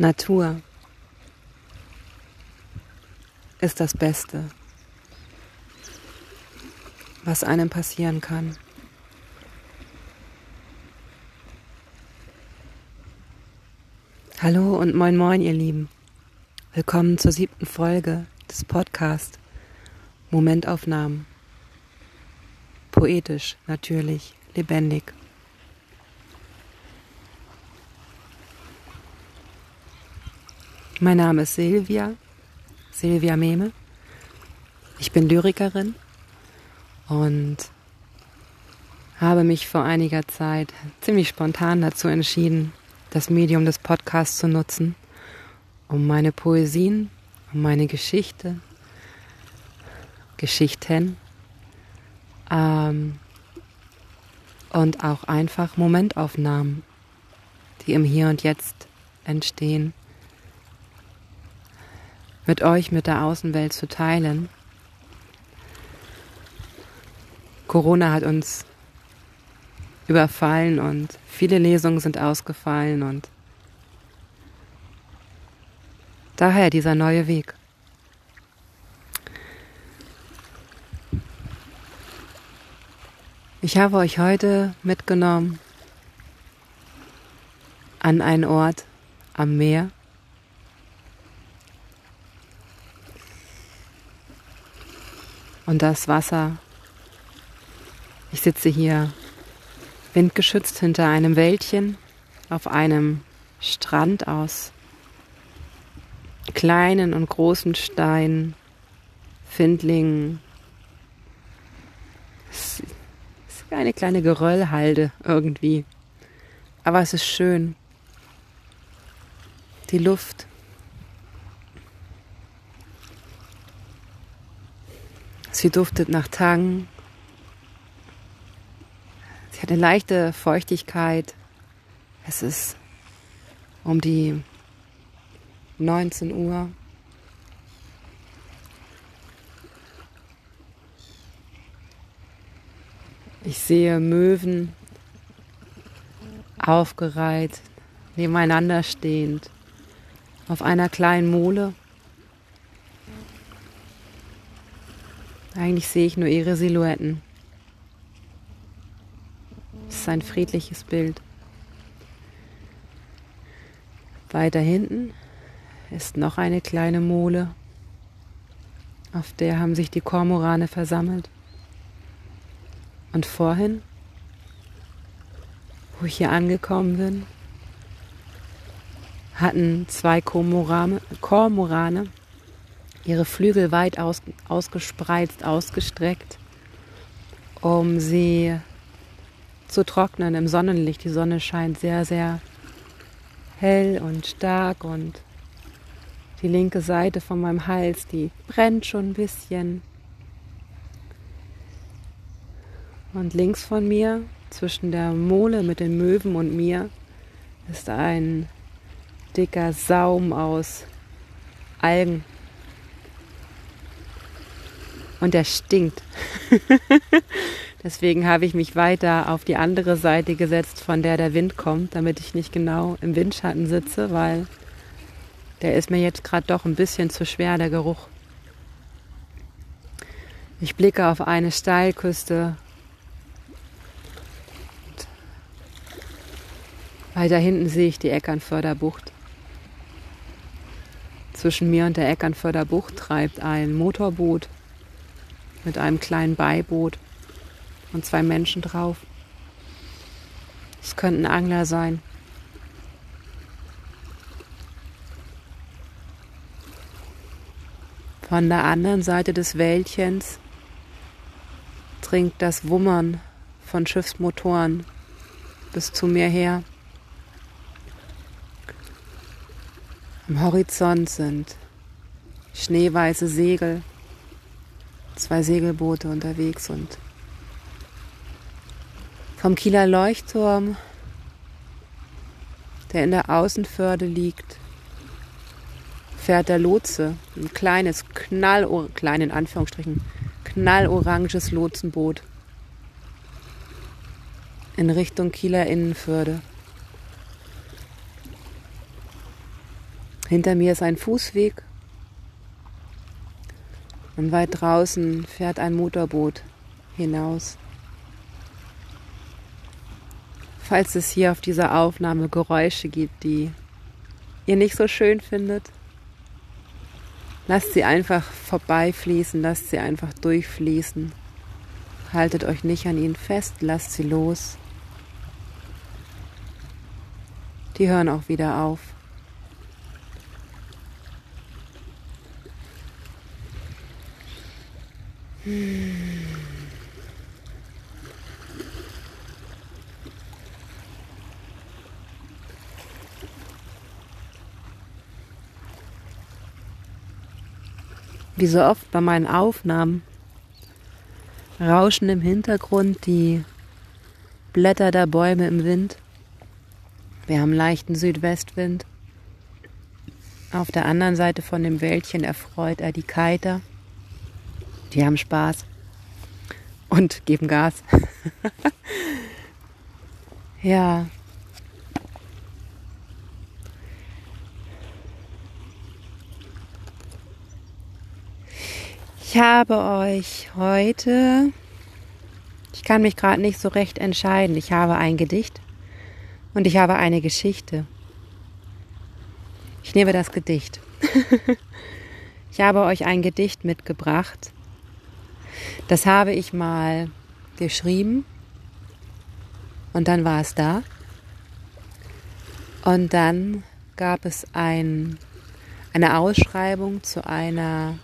Natur ist das Beste, was einem passieren kann. Hallo und moin moin, ihr Lieben. Willkommen zur siebten Folge des Podcasts Momentaufnahmen. Poetisch, natürlich, lebendig. Mein Name ist Silvia, Silvia Mehme. Ich bin Lyrikerin und habe mich vor einiger Zeit ziemlich spontan dazu entschieden, das Medium des Podcasts zu nutzen, um meine Poesien, um meine Geschichte, Geschichten ähm, und auch einfach Momentaufnahmen, die im Hier und Jetzt entstehen, mit euch, mit der Außenwelt zu teilen. Corona hat uns überfallen und viele Lesungen sind ausgefallen und daher dieser neue Weg. Ich habe euch heute mitgenommen an einen Ort am Meer, und das Wasser. Ich sitze hier windgeschützt hinter einem Wäldchen auf einem Strand aus kleinen und großen Steinen, Findlingen. Es ist eine kleine Geröllhalde irgendwie. Aber es ist schön. Die Luft Sie duftet nach Tang. Sie hat eine leichte Feuchtigkeit. Es ist um die 19 Uhr. Ich sehe Möwen aufgereiht, nebeneinander stehend, auf einer kleinen Mole. Eigentlich sehe ich nur ihre Silhouetten. Es ist ein friedliches Bild. Weiter hinten ist noch eine kleine Mole. Auf der haben sich die Kormorane versammelt. Und vorhin, wo ich hier angekommen bin, hatten zwei Kormorane, Kormorane ihre Flügel weit aus, ausgespreizt, ausgestreckt, um sie zu trocknen im Sonnenlicht. Die Sonne scheint sehr, sehr hell und stark und die linke Seite von meinem Hals, die brennt schon ein bisschen. Und links von mir, zwischen der Mole mit den Möwen und mir, ist ein dicker Saum aus Algen und der stinkt. Deswegen habe ich mich weiter auf die andere Seite gesetzt, von der der Wind kommt, damit ich nicht genau im Windschatten sitze, weil der ist mir jetzt gerade doch ein bisschen zu schwer, der Geruch. Ich blicke auf eine Steilküste. Weiter hinten sehe ich die Eckernförder Bucht. Zwischen mir und der Eckernförder Bucht treibt ein Motorboot mit einem kleinen Beiboot und zwei Menschen drauf. Es könnten Angler sein. Von der anderen Seite des Wäldchens dringt das Wummern von Schiffsmotoren bis zu mir her. Am Horizont sind schneeweiße Segel zwei Segelboote unterwegs und vom Kieler Leuchtturm, der in der Außenförde liegt, fährt der Lotse, ein kleines, klein in Anführungsstrichen, knalloranges Lotsenboot in Richtung Kieler Innenförde. Hinter mir ist ein Fußweg und weit draußen fährt ein Motorboot hinaus. Falls es hier auf dieser Aufnahme Geräusche gibt, die ihr nicht so schön findet, lasst sie einfach vorbeifließen, lasst sie einfach durchfließen. Haltet euch nicht an ihnen fest, lasst sie los. Die hören auch wieder auf. Wie so oft bei meinen Aufnahmen rauschen im Hintergrund die Blätter der Bäume im Wind. Wir haben leichten Südwestwind. Auf der anderen Seite von dem Wäldchen erfreut er die Kiter. Die haben Spaß und geben Gas. ja. Ich habe euch heute, ich kann mich gerade nicht so recht entscheiden, ich habe ein Gedicht und ich habe eine Geschichte. Ich nehme das Gedicht. ich habe euch ein Gedicht mitgebracht das habe ich mal geschrieben und dann war es da. Und dann gab es ein, eine Ausschreibung zu einer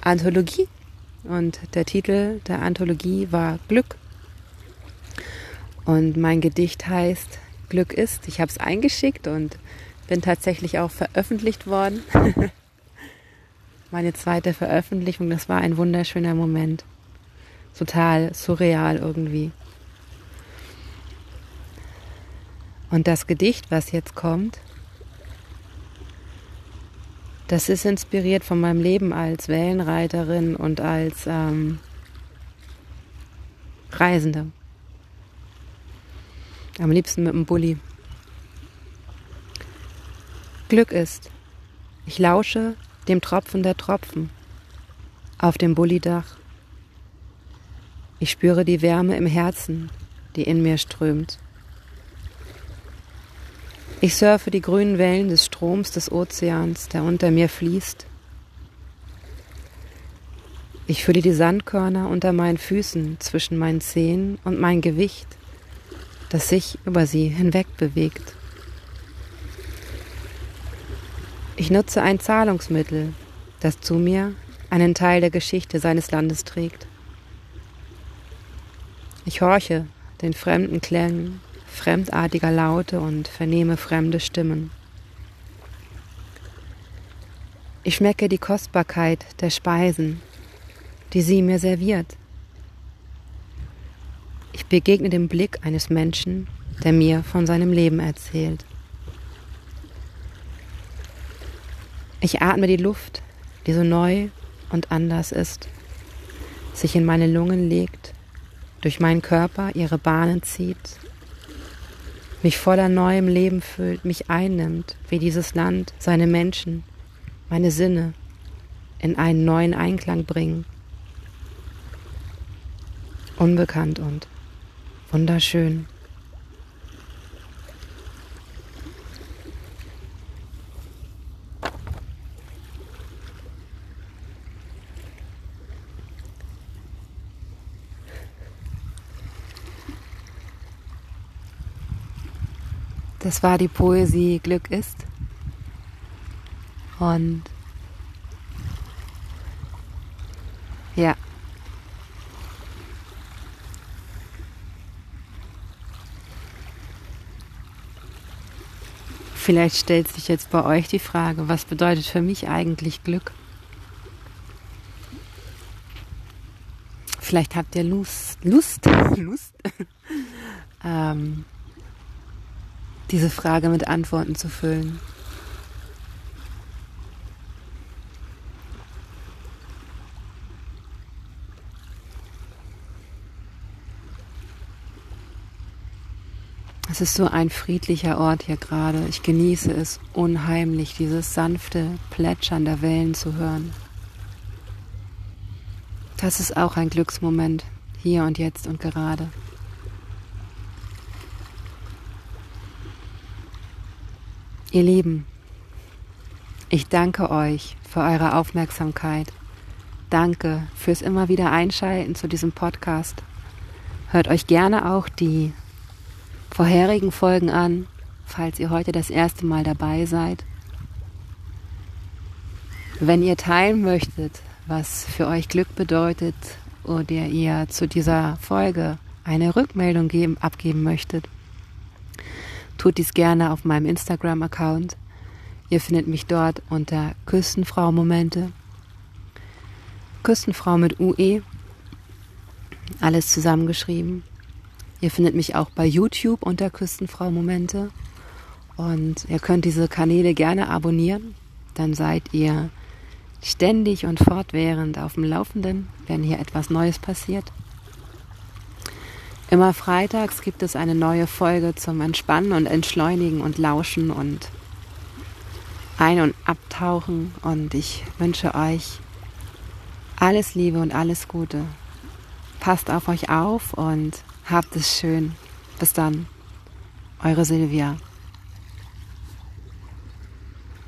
Anthologie und der Titel der Anthologie war Glück. Und mein Gedicht heißt Glück ist. Ich habe es eingeschickt und bin tatsächlich auch veröffentlicht worden. meine zweite Veröffentlichung. Das war ein wunderschöner Moment. Total surreal irgendwie. Und das Gedicht, was jetzt kommt, das ist inspiriert von meinem Leben als Wellenreiterin und als ähm, Reisende. Am liebsten mit dem Bulli. Glück ist, ich lausche dem Tropfen der Tropfen auf dem Bullidach. Ich spüre die Wärme im Herzen, die in mir strömt. Ich surfe die grünen Wellen des Stroms des Ozeans, der unter mir fließt. Ich fühle die Sandkörner unter meinen Füßen zwischen meinen Zehen und mein Gewicht, das sich über sie hinweg bewegt. Ich nutze ein Zahlungsmittel, das zu mir einen Teil der Geschichte seines Landes trägt. Ich horche den fremden Klängen fremdartiger Laute und vernehme fremde Stimmen. Ich schmecke die Kostbarkeit der Speisen, die sie mir serviert. Ich begegne dem Blick eines Menschen, der mir von seinem Leben erzählt. Ich atme die Luft, die so neu und anders ist, sich in meine Lungen legt, durch meinen Körper ihre Bahnen zieht, mich voller neuem Leben füllt, mich einnimmt, wie dieses Land seine Menschen, meine Sinne in einen neuen Einklang bringen. Unbekannt und wunderschön. Das war die Poesie Glück ist. Und ja. Vielleicht stellt sich jetzt bei euch die Frage, was bedeutet für mich eigentlich Glück? Vielleicht habt ihr Lust, Lust, Lust, ähm, diese Frage mit Antworten zu füllen. Es ist so ein friedlicher Ort hier gerade. Ich genieße es unheimlich, dieses sanfte Plätschern der Wellen zu hören. Das ist auch ein Glücksmoment, hier und jetzt und gerade. Ihr Lieben, ich danke euch für eure Aufmerksamkeit. Danke fürs immer wieder Einschalten zu diesem Podcast. Hört euch gerne auch die vorherigen Folgen an, falls ihr heute das erste Mal dabei seid. Wenn ihr teilen möchtet, was für euch Glück bedeutet oder ihr zu dieser Folge eine Rückmeldung geben, abgeben möchtet, tut dies gerne auf meinem Instagram-Account. Ihr findet mich dort unter Küstenfrau Momente. Küstenfrau mit UE. Alles zusammengeschrieben. Ihr findet mich auch bei YouTube unter Küstenfrau Momente. Und ihr könnt diese Kanäle gerne abonnieren. Dann seid ihr ständig und fortwährend auf dem Laufenden, wenn hier etwas Neues passiert. Immer freitags gibt es eine neue Folge zum Entspannen und Entschleunigen und Lauschen und Ein- und Abtauchen. Und ich wünsche euch alles Liebe und alles Gute. Passt auf euch auf und habt es schön. Bis dann. Eure Silvia.